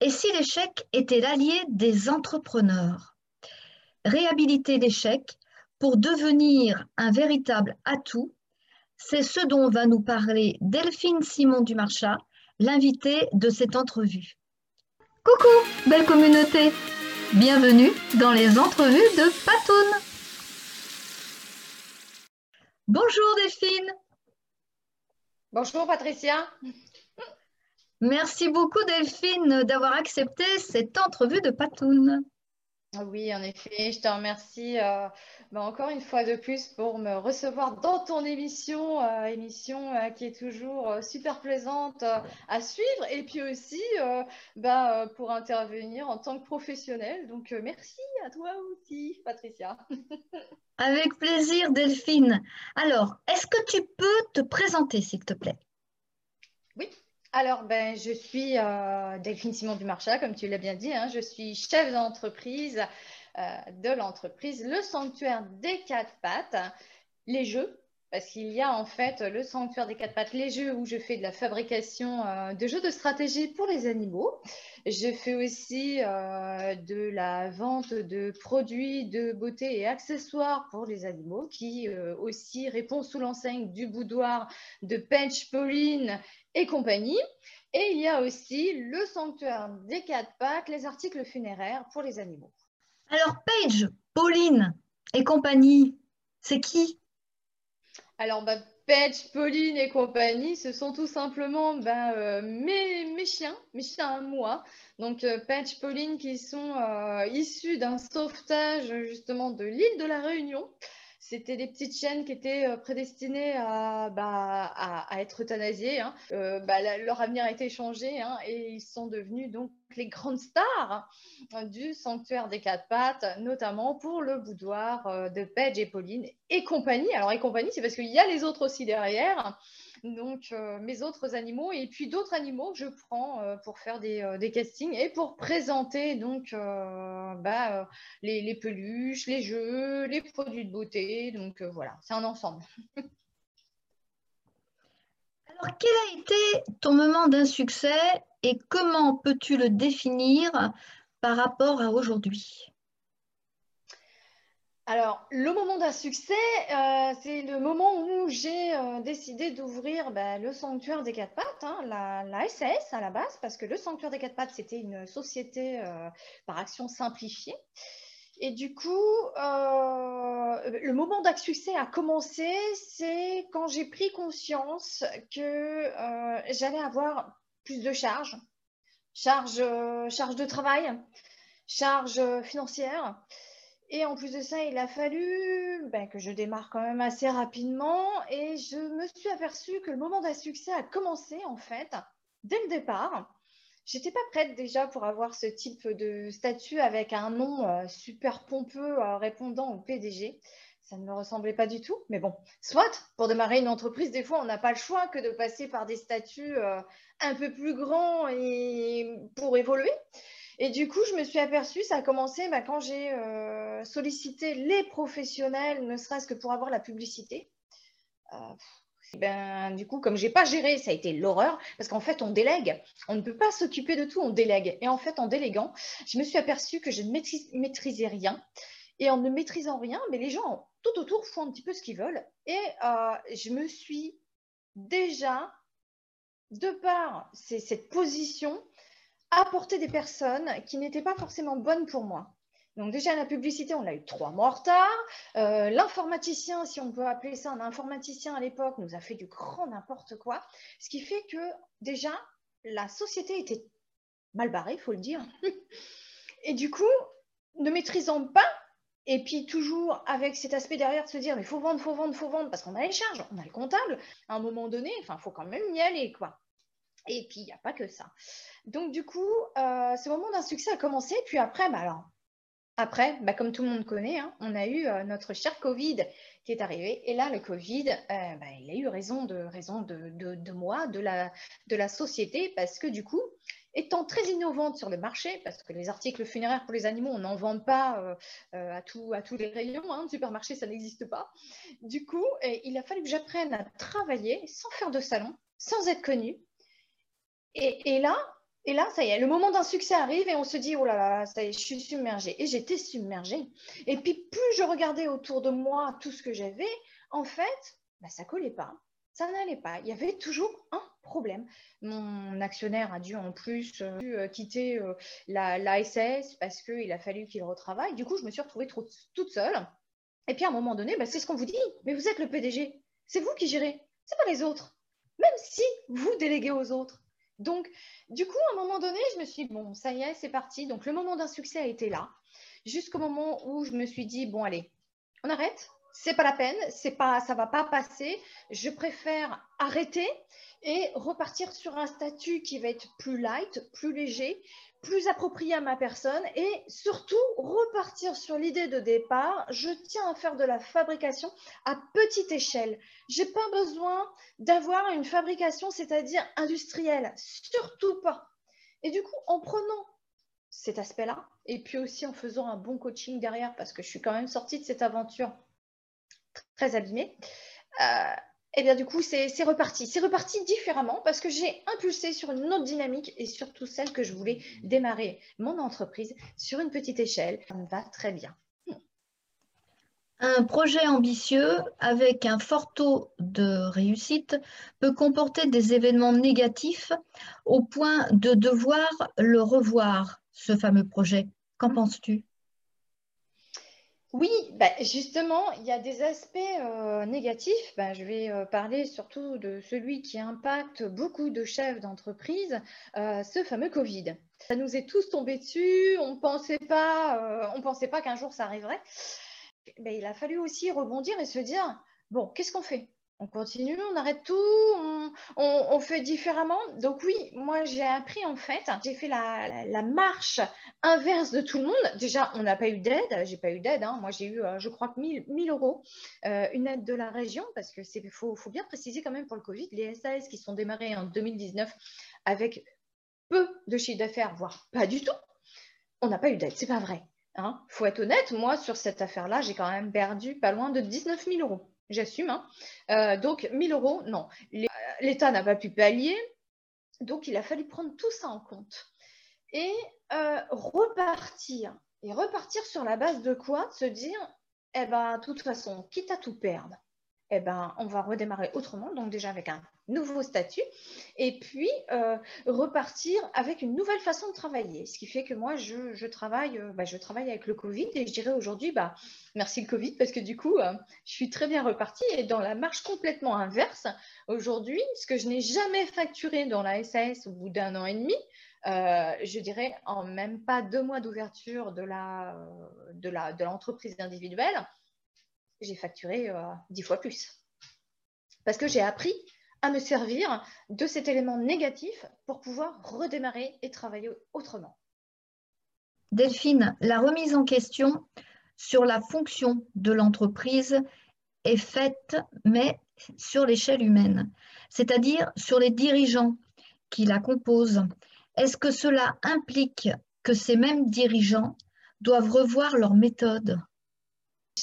Et si l'échec était l'allié des entrepreneurs? Réhabiliter l'échec pour devenir un véritable atout, c'est ce dont va nous parler Delphine Simon Dumarchat, l'invitée de cette entrevue. Coucou, belle communauté! Bienvenue dans les entrevues de Patoun! Bonjour Delphine! Bonjour Patricia Merci beaucoup Delphine d'avoir accepté cette entrevue de Patoun. Oui, en effet, je te remercie euh, bah, encore une fois de plus pour me recevoir dans ton émission, euh, émission euh, qui est toujours super plaisante à suivre et puis aussi bah, pour intervenir en tant que professionnelle. Donc merci à toi aussi, Patricia. Avec plaisir, Delphine. Alors, est-ce que tu peux te présenter, s'il te plaît? Oui, alors, ben, je suis euh, Simon Dumarchat, comme tu l'as bien dit. Hein. je suis chef d'entreprise euh, de l'entreprise Le Sanctuaire des Quatre Pattes, les jeux. Parce qu'il y a en fait le sanctuaire des quatre pattes, les jeux où je fais de la fabrication euh, de jeux de stratégie pour les animaux. Je fais aussi de la vente de produits de beauté et accessoires pour les animaux qui aussi répond sous l'enseigne du boudoir de Pench Pauline et compagnie. Et il y a aussi le sanctuaire des quatre pattes, les articles funéraires pour les animaux. Alors, Paige, Pauline et compagnie, c'est qui? Alors, bah, Paige, Pauline et compagnie, ce sont tout simplement ben, euh, mes, chiens, mes chiens à moi. Donc, euh, Pauline qui sont euh, issus d'un sauvetage justement de l'île de la Réunion. C'était des petites chiennes qui étaient euh, prédestinées à, bah, à, être euthanasiées. Hein. Euh, bah, leur avenir a été changé hein, et ils sont devenus donc les grandes stars hein, du sanctuaire des quatre pattes, notamment pour le boudoir euh, de Paige et Pauline et compagnie. Alors, et compagnie, c'est parce qu'il y a les autres aussi derrière donc euh, mes autres animaux et puis d'autres animaux que je prends euh, pour faire euh, des, castings et pour présenter donc bah, les, peluches, les jeux, les produits de beauté. Donc voilà, c'est un ensemble. Alors quel a été ton moment d'un succès et comment peux-tu le définir par rapport à aujourd'hui? Alors, le moment d'un succès, euh, c'est le moment où j'ai euh, décidé d'ouvrir bah, le Sanctuaire des Quatre Pattes, hein, la, SAS à la base, parce que le Sanctuaire des Quatre Pattes, c'était une société euh, par action simplifiée. Et du coup, le moment d'un succès a commencé, c'est quand j'ai pris conscience que j'allais avoir plus de charges, charges charge de travail, charges financières. Et en plus de ça, il a fallu ben, que je démarre quand même assez rapidement et je me suis aperçue que le moment d'un succès a commencé en fait dès le départ. J'étais pas prête déjà pour avoir ce type de statut avec un nom euh, super pompeux euh, répondant au PDG. Ça ne me ressemblait pas du tout, mais bon, soit pour démarrer une entreprise, des fois on n'a pas le choix que de passer par des statuts euh, un peu plus grands et pour évoluer. Et du coup, je me suis aperçue, ça a commencé bah, quand j'ai euh, sollicité les professionnels, ne serait-ce que pour avoir la publicité. Euh, ben, du coup, comme je n'ai pas géré, ça a été l'horreur, parce qu'en fait, on délègue. On ne peut pas s'occuper de tout, on délègue. Et en fait, en déléguant, je me suis aperçue que je ne maîtrisais rien. Et en ne maîtrisant rien, mais les gens tout autour font un petit peu ce qu'ils veulent. Et euh, je me suis déjà, de par cette position, apporter des personnes qui n'étaient pas forcément bonnes pour moi. Donc déjà, la publicité, on l'a eu trois mois en retard. Euh, l'informaticien, si on peut appeler ça un informaticien à l'époque, nous a fait du grand n'importe quoi. Ce qui fait que déjà, la société était mal barrée, il faut le dire. Et du coup, ne maîtrisant pas, et puis toujours avec cet aspect derrière de se dire, mais faut vendre, faut vendre, faut vendre, parce qu'on a les charges, on a le comptable. À un moment donné, enfin, faut quand même y aller, quoi. Et puis, il n'y a pas que ça. Donc, du coup, euh, ce moment d'un succès a commencé. Puis après, bah, alors, après, bah, comme tout le monde connaît, hein, on a eu euh, notre cher Covid qui est arrivé. Et là, le Covid, euh, bah, il a eu raison de, raison de, moi, de la, de la société, parce que du coup, étant très innovante sur le marché, parce que les articles funéraires pour les animaux, on n'en vend pas à, tout, à tous les rayons, hein, supermarché, ça n'existe pas. Du coup, il a fallu que j'apprenne à travailler sans faire de salon, sans être connue, et, là, Et là, ça y est, le moment d'un succès arrive et on se dit, oh là là, ça y est, je suis submergée. Et j'étais submergée. Et puis, plus je regardais autour de moi tout ce que j'avais, en fait, bah, ça collait pas. Ça n'allait pas. Il y avait toujours un problème. Mon actionnaire a dû en plus euh, euh, quitter euh, parce qu'il a fallu qu'il retravaille. Du coup, je me suis retrouvée toute seule. Et puis, à un moment donné, bah, c'est ce qu'on vous dit. Mais vous êtes le PDG. C'est vous qui gérez. C'est pas les autres. Même si vous déléguez aux autres. Donc, du coup, à un moment donné, je me suis dit, bon, ça y est, c'est parti. Donc, le moment d'un succès a été là, jusqu'au moment où je me suis dit, bon, allez, on arrête, c'est pas la peine, c'est pas, ça va pas passer. Je préfère arrêter et repartir sur un statut qui va être plus light, plus léger, plus approprié à ma personne et surtout repartir sur l'idée de départ. Je tiens à faire de la fabrication à petite échelle. J'ai pas besoin d'avoir une fabrication, c'est-à-dire industrielle, surtout pas. Et du coup, en prenant cet aspect-là et puis aussi en faisant un bon coaching derrière, parce que je suis quand même sortie de cette aventure très abîmée. Euh, et bien du coup, c'est reparti. C'est reparti différemment parce que j'ai impulsé sur une autre dynamique et surtout celle que je voulais démarrer mon entreprise sur une petite échelle. Ça me va très bien. Un projet ambitieux avec un fort taux de réussite peut comporter des événements négatifs au point de devoir le revoir, ce fameux projet. Qu'en mmh. penses-tu? Oui, bah, justement, il y a des aspects euh, négatifs. Bah, je vais euh, parler surtout de celui qui impacte beaucoup de chefs d'entreprise, euh, ce fameux Covid. Ça nous est tous tombé dessus, on ne pensait pas, on pensait pas qu'un jour ça arriverait. Mais il a fallu aussi rebondir et se dire, bon, qu'est-ce qu'on fait? On continue, on arrête tout, on, fait différemment. Donc oui, moi j'ai appris en fait, j'ai fait la, marche inverse de tout le monde. Déjà, on n'a pas eu d'aide, j'ai pas eu d'aide. Hein. Moi j'ai eu, euh, je crois, 1000, 1000 euros, euh, une aide de la région, parce que c'est faut, bien préciser quand même pour le Covid, les SAS qui sont démarrés en 2019 avec peu de chiffre d'affaires, voire pas du tout, on n'a pas eu d'aide, c'est pas vrai. Hein. faut être honnête, moi sur cette affaire-là, j'ai quand même perdu pas loin de 19 000 euros j'assume. Hein. Euh, donc 1000 euros, non. L'État n'a pas pu pallier, donc il a fallu prendre tout ça en compte. Et euh, repartir. Et repartir sur la base de quoi? Se dire, eh ben, de toute façon, quitte à tout perdre, eh ben, on va redémarrer autrement, donc déjà avec un nouveau statut, et puis euh, repartir avec une nouvelle façon de travailler. Ce qui fait que moi, je, travaille, euh, bah, je travaille avec le Covid, et je dirais aujourd'hui, bah, merci le Covid, parce que du coup, euh, je suis très bien repartie, et dans la marche complètement inverse, aujourd'hui, ce que je n'ai jamais facturé dans la SAS au bout d'un an et demi, je dirais en même pas deux mois d'ouverture de l'entreprise la, de individuelle, j'ai facturé dix fois plus. Parce que j'ai appris à me servir de cet élément négatif pour pouvoir redémarrer et travailler autrement. Delphine, la remise en question sur la fonction de l'entreprise est faite, mais sur l'échelle humaine, c'est-à-dire sur les dirigeants qui la composent. Est-ce que cela implique que ces mêmes dirigeants doivent revoir leur méthode?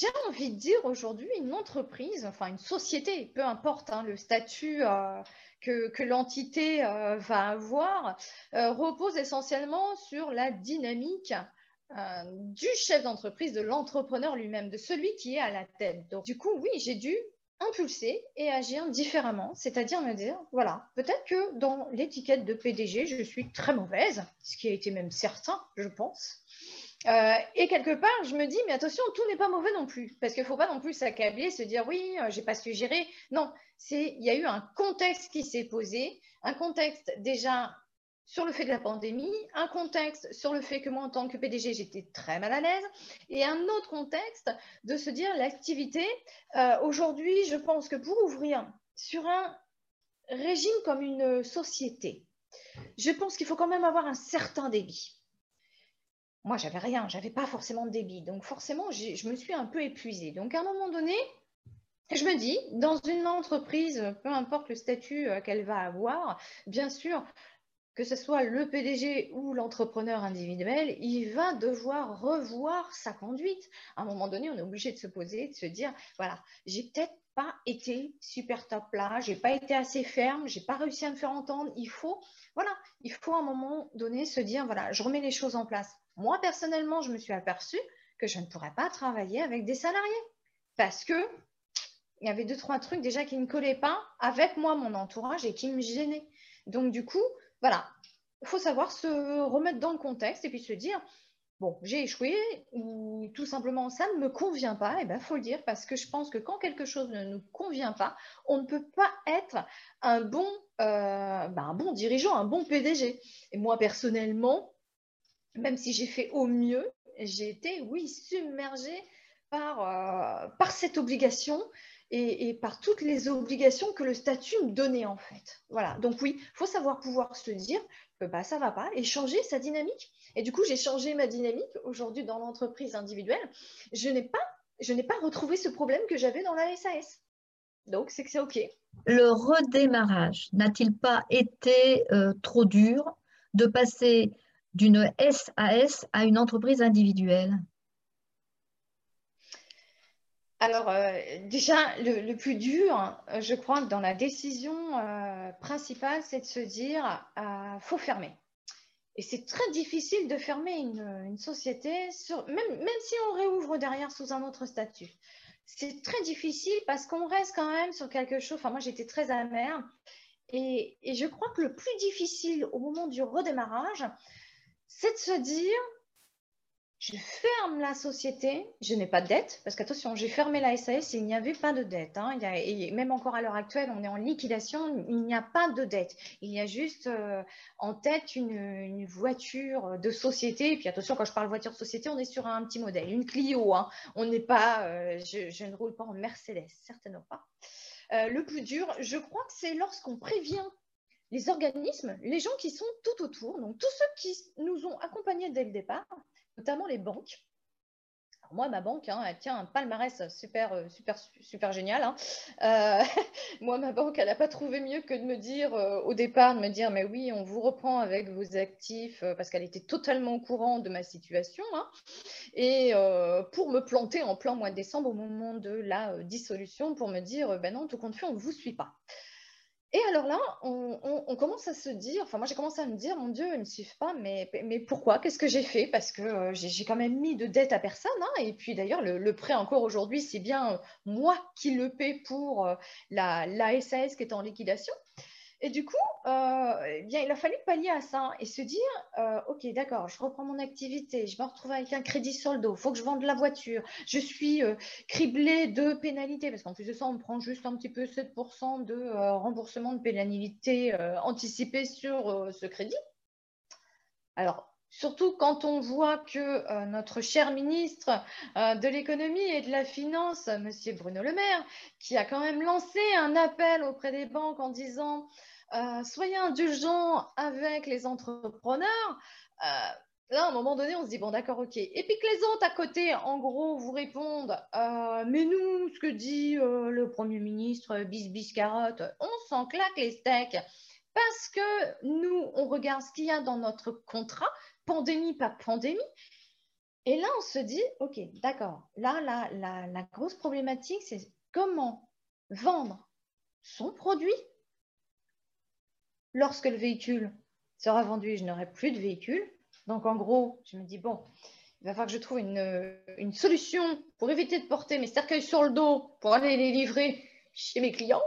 J'ai envie de dire aujourd'hui, une entreprise, enfin une société, peu importe hein, le statut euh, que, l'entité euh, va avoir, euh, repose essentiellement sur la dynamique du chef d'entreprise, de l'entrepreneur lui-même, de celui qui est à la tête. Donc, du coup, oui, j'ai dû impulser et agir différemment, c'est-à-dire me dire, voilà, peut-être que dans l'étiquette de PDG, je suis très mauvaise, ce qui a été même certain, je pense. Euh, et quelque part, je me dis, mais attention, tout n'est pas mauvais non plus. Parce qu'il ne faut pas non plus s'accabler, se dire, oui, euh, j'ai pas su gérer. Non, il y a eu un contexte qui s'est posé, un contexte déjà sur le fait de la pandémie, un contexte sur le fait que moi, en tant que PDG, j'étais très mal à l'aise, et un autre contexte de se dire, l'activité, euh, aujourd'hui, je pense que pour ouvrir sur un régime comme une société, je pense qu'il faut quand même avoir un certain débit moi, j'avais rien, j'avais pas forcément de débit. Donc, forcément, je me suis un peu épuisée. Donc, à un moment donné, je me dis, dans une entreprise, peu importe le statut euh, qu'elle va avoir, bien sûr, que ce soit le PDG ou l'entrepreneur individuel, il va devoir revoir sa conduite. À un moment donné, on est obligé de se poser, de se dire, voilà, j'ai peut-être pas été super top là, j'ai pas été assez ferme, j'ai pas réussi à me faire entendre. Il faut, voilà, il faut à un moment donné se dire, voilà, je remets les choses en place. Moi, personnellement, je me suis aperçue que je ne pourrais pas travailler avec des salariés parce que il y avait deux, trois trucs déjà qui ne collaient pas avec moi, mon entourage et qui me gênaient. Donc, du coup, voilà, il faut savoir se remettre dans le contexte et puis se dire, bon, j'ai échoué ou tout simplement ça ne me convient pas, et eh ben faut le dire parce que je pense que quand quelque chose ne nous convient pas, on ne peut pas être un bon, euh, ben, un bon dirigeant, un bon PDG. Et moi personnellement, même si j'ai fait au mieux, j'ai été, oui, submergée par, euh, par cette obligation et, par toutes les obligations que le statut me donnait en fait. Voilà, donc oui, il faut savoir pouvoir se dire que bah, ça ne va pas et changer sa dynamique. Et du coup, j'ai changé ma dynamique aujourd'hui dans l'entreprise individuelle. Je n'ai pas, je n'ai pas retrouvé ce problème que j'avais dans la SAS. Donc, c'est que c'est OK. Le redémarrage n'a-t-il pas été euh, trop dur de passer d'une SAS à une entreprise individuelle alors, euh, déjà, le, plus dur, je crois dans la décision euh, principale, c'est de se dire, euh, faut fermer. Et c'est très difficile de fermer une, société, même, même si on réouvre derrière sous un autre statut. C'est très difficile parce qu'on reste quand même sur quelque chose. Enfin, moi, j'étais très amère. et je crois que le plus difficile au moment du redémarrage, c'est de se dire, je ferme la société, je n'ai pas de dette, parce qu'attention, j'ai fermé la SAS il n'y avait pas de dette. Hein. même encore à l'heure actuelle, on est en liquidation, il n'y a pas de dette. Il y a juste euh, en tête une, voiture de société. Et puis attention, quand je parle voiture de société, on est sur un petit modèle, une Clio. Hein. On n'est pas, euh, je, ne roule pas en Mercedes, certainement pas. Euh, le plus dur, je crois que c'est lorsqu'on prévient les organismes, les gens qui sont tout autour, donc tous ceux qui nous ont accompagnés dès le départ, notamment les banques. moi, ma banque, hein, elle tient un palmarès super, euh, super, super génial. Hein. Euh, moi, ma banque, elle n'a pas trouvé mieux que de me dire euh, au départ, de me dire, mais oui, on vous reprend avec vos actifs, parce qu'elle était totalement au courant de ma situation. Hein. et pour me planter en plein mois de décembre, au moment de la dissolution, pour me dire, ben non, tout compte fait, on ne vous suit pas. Et alors là, on, commence à se dire, enfin moi j'ai commencé à me dire, mon Dieu, ils ne me suivent pas, mais, mais pourquoi? Qu'est-ce que j'ai fait? Parce que euh, j'ai quand même mis de dette à personne. Hein, et puis d'ailleurs, le, prêt encore aujourd'hui, c'est bien euh, moi qui le paie pour euh, la, la SAS qui est en liquidation. Et du coup, euh, eh bien, il a fallu pallier à ça et se dire, euh, OK, d'accord, je reprends mon activité, je me retrouve avec un crédit sur le dos, il faut que je vende la voiture, je suis euh, criblée de pénalités, parce qu'en plus de ça, on me prend juste un petit peu 7% de remboursement de pénalité anticipée sur ce crédit. Alors, Surtout quand on voit que notre cher ministre de l'économie et de la finance, M. Bruno Le Maire, qui a quand même lancé un appel auprès des banques en disant euh, soyez indulgents avec les entrepreneurs. Euh, là, à un moment donné, on se dit, bon, d'accord, ok. Et puis que les autres à côté, en gros, vous répondent, euh, mais nous, ce que dit le Premier ministre, bis, bis, carotte, on s'en claque les steaks. Parce que nous, on regarde ce qu'il y a dans notre contrat, pandémie, pas pandémie. Et là, on se dit, ok, d'accord. Là, la, la grosse problématique, c'est comment vendre son produit lorsque le véhicule sera vendu, je n'aurai plus de véhicule. Donc, en gros, je me dis, bon, il va falloir que je trouve une, solution pour éviter de porter mes cercueils sur le dos pour aller les livrer chez mes clients.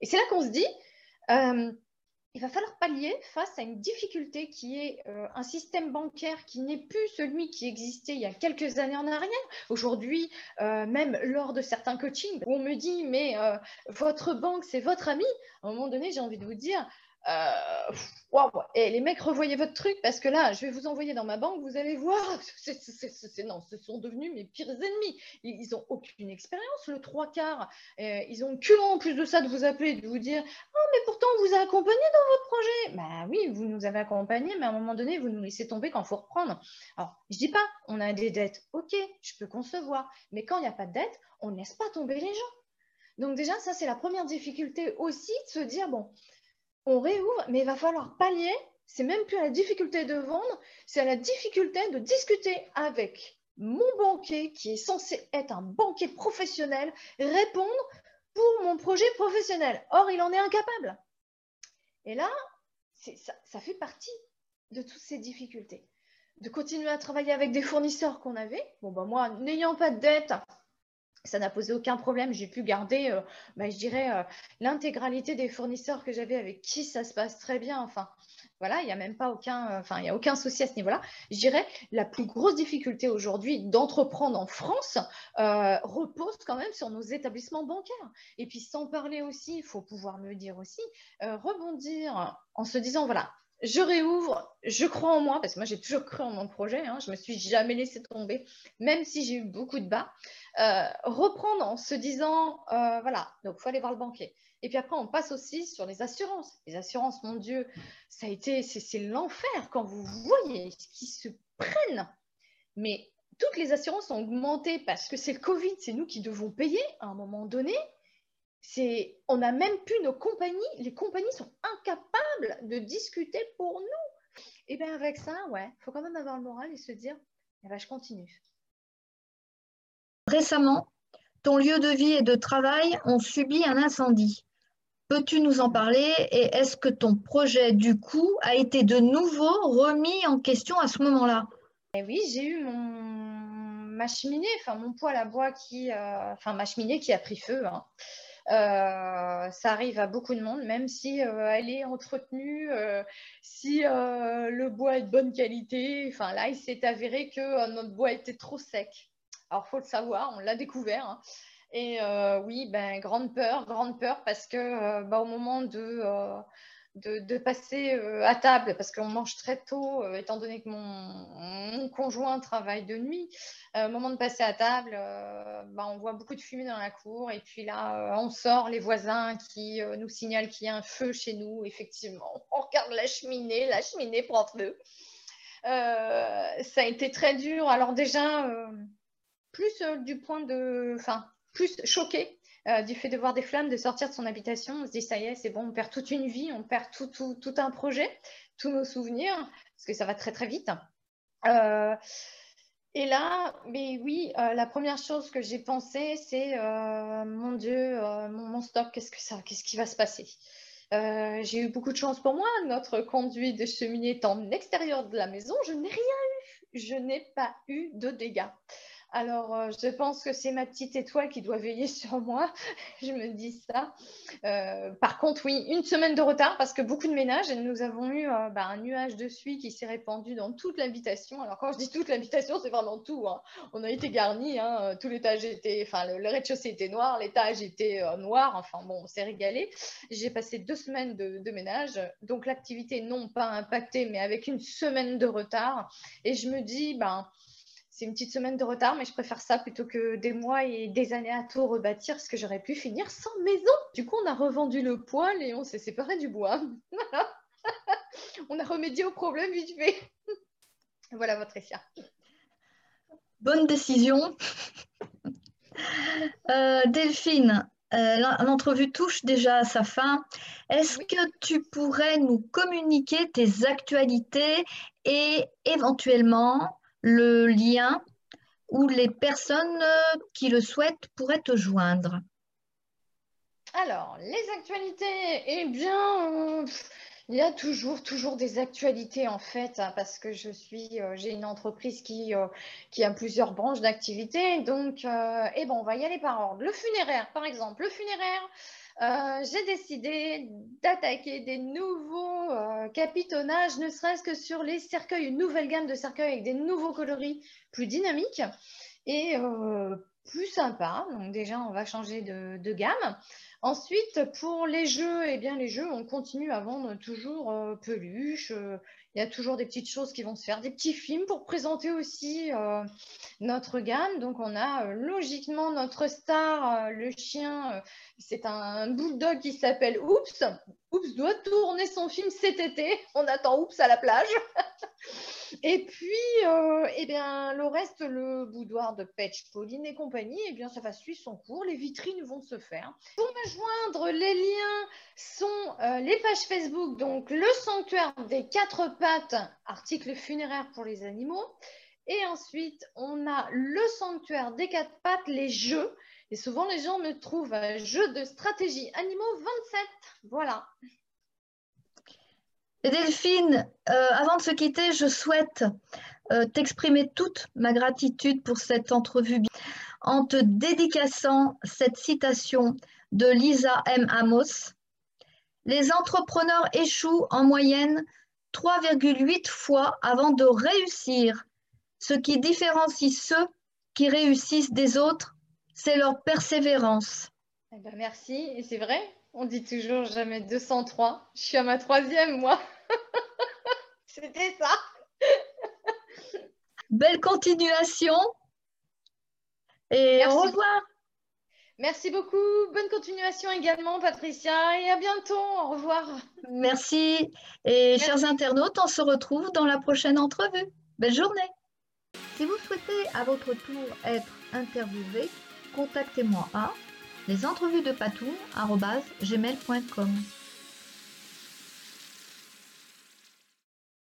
Et c'est là qu'on se dit, euh, il va falloir pallier face à une difficulté qui est euh, un système bancaire qui n'est plus celui qui existait il y a quelques années en arrière. Aujourd'hui, euh, même lors de certains coachings, on me dit, mais votre banque, c'est votre ami, à un moment donné, j'ai envie de vous dire, euh, Et les mecs, revoyez votre truc parce que là, je vais vous envoyer dans ma banque, vous allez voir. non, ce sont devenus mes pires ennemis. Ils n'ont aucune expérience, le trois quarts. Euh, ils ont que en plus de ça de vous appeler, de vous dire Oh, mais pourtant, on vous a accompagné dans votre projet. Bah oui, vous nous avez accompagnés, mais à un moment donné, vous nous laissez tomber quand il faut reprendre. Alors, je dis pas, on a des dettes. Ok, je peux concevoir. Mais quand il n'y a pas de dette, on ne laisse pas tomber les gens. Donc déjà, ça, c'est la première difficulté aussi de se dire, bon, on réouvre, mais il va falloir pallier. C'est même plus à la difficulté de vendre, c'est à la difficulté de discuter avec mon banquier, qui est censé être un banquier professionnel, répondre pour mon projet professionnel. Or, il en est incapable. Et là, ça, fait partie de toutes ces difficultés. De continuer à travailler avec des fournisseurs qu'on avait. Bon, ben moi, n'ayant pas de dette, ça n'a posé aucun problème. J'ai pu garder, euh, ben, je dirais, euh, l'intégralité des fournisseurs que j'avais avec qui ça se passe très bien. Enfin, voilà, il n'y a même pas aucun, euh, enfin, il y a aucun souci à ce niveau-là. Je dirais, la plus grosse difficulté aujourd'hui d'entreprendre en France repose quand même sur nos établissements bancaires. Et puis, sans parler aussi, il faut pouvoir le dire aussi, rebondir en se disant, voilà, je réouvre, je crois en moi, parce que moi j'ai toujours cru en mon projet, hein, je ne me suis jamais laissé tomber, même si j'ai eu beaucoup de bas. Euh, reprendre en se disant, euh, voilà, donc il faut aller voir le banquier. Et puis après, on passe aussi sur les assurances. Les assurances, mon Dieu, ça a été, c'est l'enfer quand vous voyez ce qui se prennent. Mais toutes les assurances ont augmenté parce que c'est le Covid, c'est nous qui devons payer à un moment donné c'est, on n'a même plus nos compagnies, les compagnies sont incapables de discuter pour nous. Et bien avec ça, ouais, il faut quand même avoir le moral et se dire, eh ben, je continue. Récemment, ton lieu de vie et de travail ont subi un incendie. Peux-tu nous en parler et est-ce que ton projet du coup a été de nouveau remis en question à ce moment-là? Eh Oui, j'ai eu mon ma cheminée, enfin mon poêle à bois qui, euh, enfin ma cheminée qui a pris feu. Hein. Euh, ça arrive à beaucoup de monde, même si euh, elle est entretenue, euh, si le bois est de bonne qualité. Enfin là, il s'est avéré que notre bois était trop sec. Alors, faut le savoir, on l'a découvert. Hein. Et oui, ben, grande peur, grande peur, parce que bah, au moment de de, passer euh, à table parce qu'on mange très tôt, euh, étant donné que mon, conjoint travaille de nuit. Euh, au moment de passer à table, bah, on voit beaucoup de fumée dans la cour et puis là, on sort les voisins qui nous signalent qu'il y a un feu chez nous. Effectivement, on regarde la cheminée, la cheminée prend feu. ça a été très dur. Alors déjà, plus du point de, enfin, plus choqué euh, du fait de voir des flammes, de sortir de son habitation, on se dit ça y est, c'est bon, on perd toute une vie, on perd tout, un projet, tous nos souvenirs, parce que ça va très très vite. Euh, et là, mais oui, euh, la première chose que j'ai pensé, c'est mon Dieu, mon, mon, stock, qu'est-ce que ça, qu'est-ce qui va se passer? J'ai eu beaucoup de chance pour moi. Notre conduit de cheminée est en extérieur de la maison. Je n'ai rien eu. Je n'ai pas eu de dégâts. Alors, euh, je pense que c'est ma petite étoile qui doit veiller sur moi. je me dis ça. Euh, par contre, oui, une semaine de retard parce que beaucoup de ménages, nous avons eu euh, bah, un nuage de suie qui s'est répandu dans toute l'habitation. Alors, quand je dis toute l'habitation, c'est vraiment tout. Hein. On a été garni. Hein. Tout l'étage était, enfin, le, rez-de-chaussée était noir, l'étage était noir. Enfin, bon, on s'est régalé. J'ai passé deux semaines de, de ménage. Donc, l'activité, non pas impactée, mais avec une semaine de retard. Et je me dis, ben, c'est une petite semaine de retard, mais je préfère ça plutôt que des mois et des années à tout rebâtir, parce que j'aurais pu finir sans maison. Du coup, on a revendu le poêle et on s'est séparé du bois. on a remédié au problème vite fait. voilà votre essai. Bonne décision. Euh, Delphine, euh, l'entrevue touche déjà à sa fin. Est-ce que tu pourrais nous communiquer tes actualités et éventuellement le lien où les personnes qui le souhaitent pourraient te joindre Alors, les actualités, eh bien, euh, il y a toujours, toujours des actualités en fait, hein, parce que je suis, euh, j'ai une entreprise qui, euh, qui a plusieurs branches d'activité. Donc, eh ben, on va y aller par ordre. Le funéraire, par exemple, le funéraire. Euh, j'ai décidé d'attaquer des nouveaux euh, capitonnages, ne serait-ce que sur les cercueils, une nouvelle gamme de cercueils avec des nouveaux coloris plus dynamiques et euh, plus sympas. Donc déjà, on va changer de, gamme. Ensuite, pour les jeux, eh bien, les jeux, on continue à vendre toujours peluches, il y a toujours des petites choses qui vont se faire, des petits films pour présenter aussi euh, notre gamme. Donc, on a euh, logiquement notre star, euh, le chien, c'est un bulldog qui s'appelle Oups. Oups doit tourner son film cet été. On attend Oups à la plage. et puis, eh bien, le reste, le boudoir de Patch, Pauline et compagnie, eh bien, ça va suivre son cours. Les vitrines vont se faire. Pour me joindre, les liens sont les pages Facebook, donc le sanctuaire des quatre article funéraire pour les animaux, Et ensuite, on a le sanctuaire des quatre pattes, les jeux. Et souvent, les gens me trouvent un jeu de stratégie animaux 27. Voilà. Et Delphine, euh, avant de se quitter, je souhaite euh, t'exprimer toute ma gratitude pour cette entrevue en te dédicaçant cette citation de Lisa M. Amos. Les entrepreneurs échouent en moyenne 3,8 fois avant de réussir. Ce qui différencie ceux qui réussissent des autres, c'est leur persévérance. Eh ben merci, et c'est vrai, on dit toujours jamais 203. Je suis à ma troisième, moi. C'était ça. Belle continuation. Et au revoir. Merci beaucoup. Bonne continuation également, Patricia. Et à bientôt. Au revoir. Merci. Et chers internautes, on se retrouve dans la prochaine entrevue. Belle journée. Si vous souhaitez à votre tour être interviewé, contactez-moi à les entrevues de